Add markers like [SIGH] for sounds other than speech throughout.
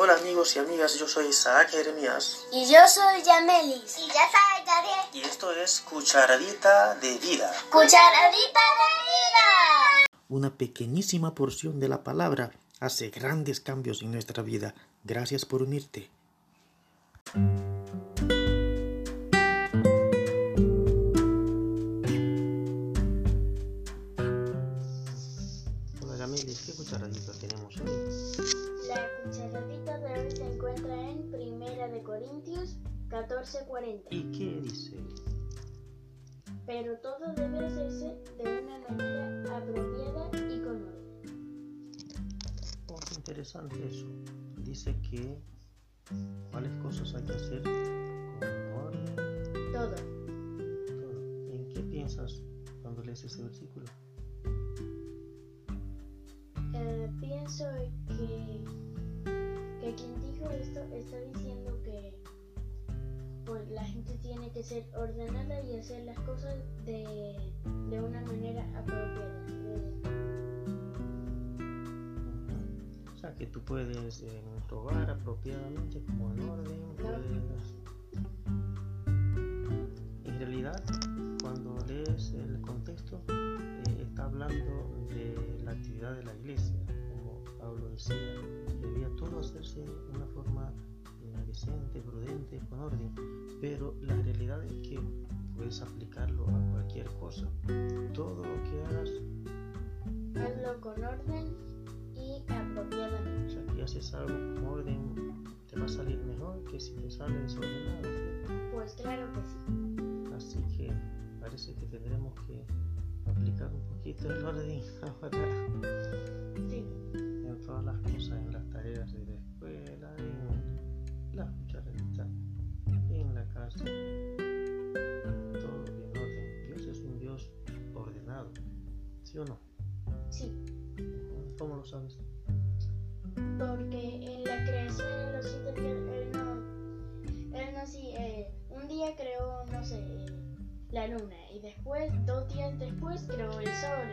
Hola amigos y amigas, yo soy Isaac Jeremías Y yo soy Yamelis. Y yo soy Gabriel. y esto es Cucharadita de Vida. Cucharadita de vida. Una pequeñísima porción de la palabra hace grandes cambios en nuestra vida. Gracias por unirte. Hola Gamelis, ¿qué cucharadita tenemos hoy? La cucharadita encuentra en Primera de Corintios 14:40. ¿Y qué dice? Pero todo debe hacerse de una manera apropiada y con orden. Oh, qué interesante eso. Dice que cuáles cosas hay que hacer con orden. Todo. todo. ¿En qué piensas cuando lees ese versículo? Eh, pienso que que ser ordenada y hacer las cosas de, de una manera apropiada. O sea, que tú puedes eh, robar apropiadamente, como en orden. puedes- En realidad, cuando lees el contexto, eh, está hablando de la actividad de la iglesia, como Pablo decía, con orden, pero la realidad es que puedes aplicarlo a cualquier cosa. Todo lo que hagas Hazlo con orden y O apropiadamente. sea, que haces algo con orden, te va a salir mejor que si te sale desordenado. Pues claro que sí. Así que parece que tendremos que aplicar un poquito el orden [LAUGHS] ahora Sí. en todas las cosas, en las tareas de ¿sí o no? Sí. ¿Cómo lo sabes? Porque en la creación de los siete días, él no, él no sí, eh, un día creó, no sé, la luna y después, dos días después, creó el sol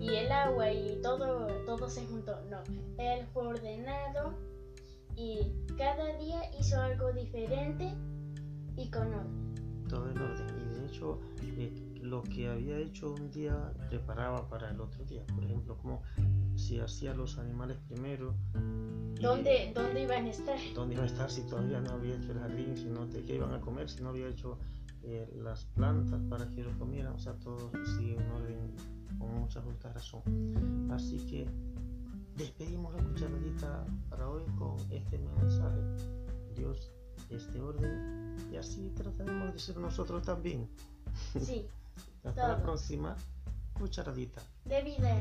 y, y el agua y todo, todo se juntó. No, él fue ordenado y cada día hizo algo diferente y con orden. todo en orden y de hecho eh, lo que había hecho un día preparaba para el otro día. Por ejemplo como si hacía los animales primero y- ¿Dónde, ¿Dónde iban a estar? dónde iba a estar si todavía no había hecho el jardín si no te qué iban a comer si no había hecho eh, las plantas para que ellos comieran o sea todo sigue en orden con mucha justa razón. Así que despedimos la cucharadita para hoy con este mensaje. Dios este orden y así trataremos de ser nosotros también. Sí, [LAUGHS] hasta la próxima. Cucharadita de vida.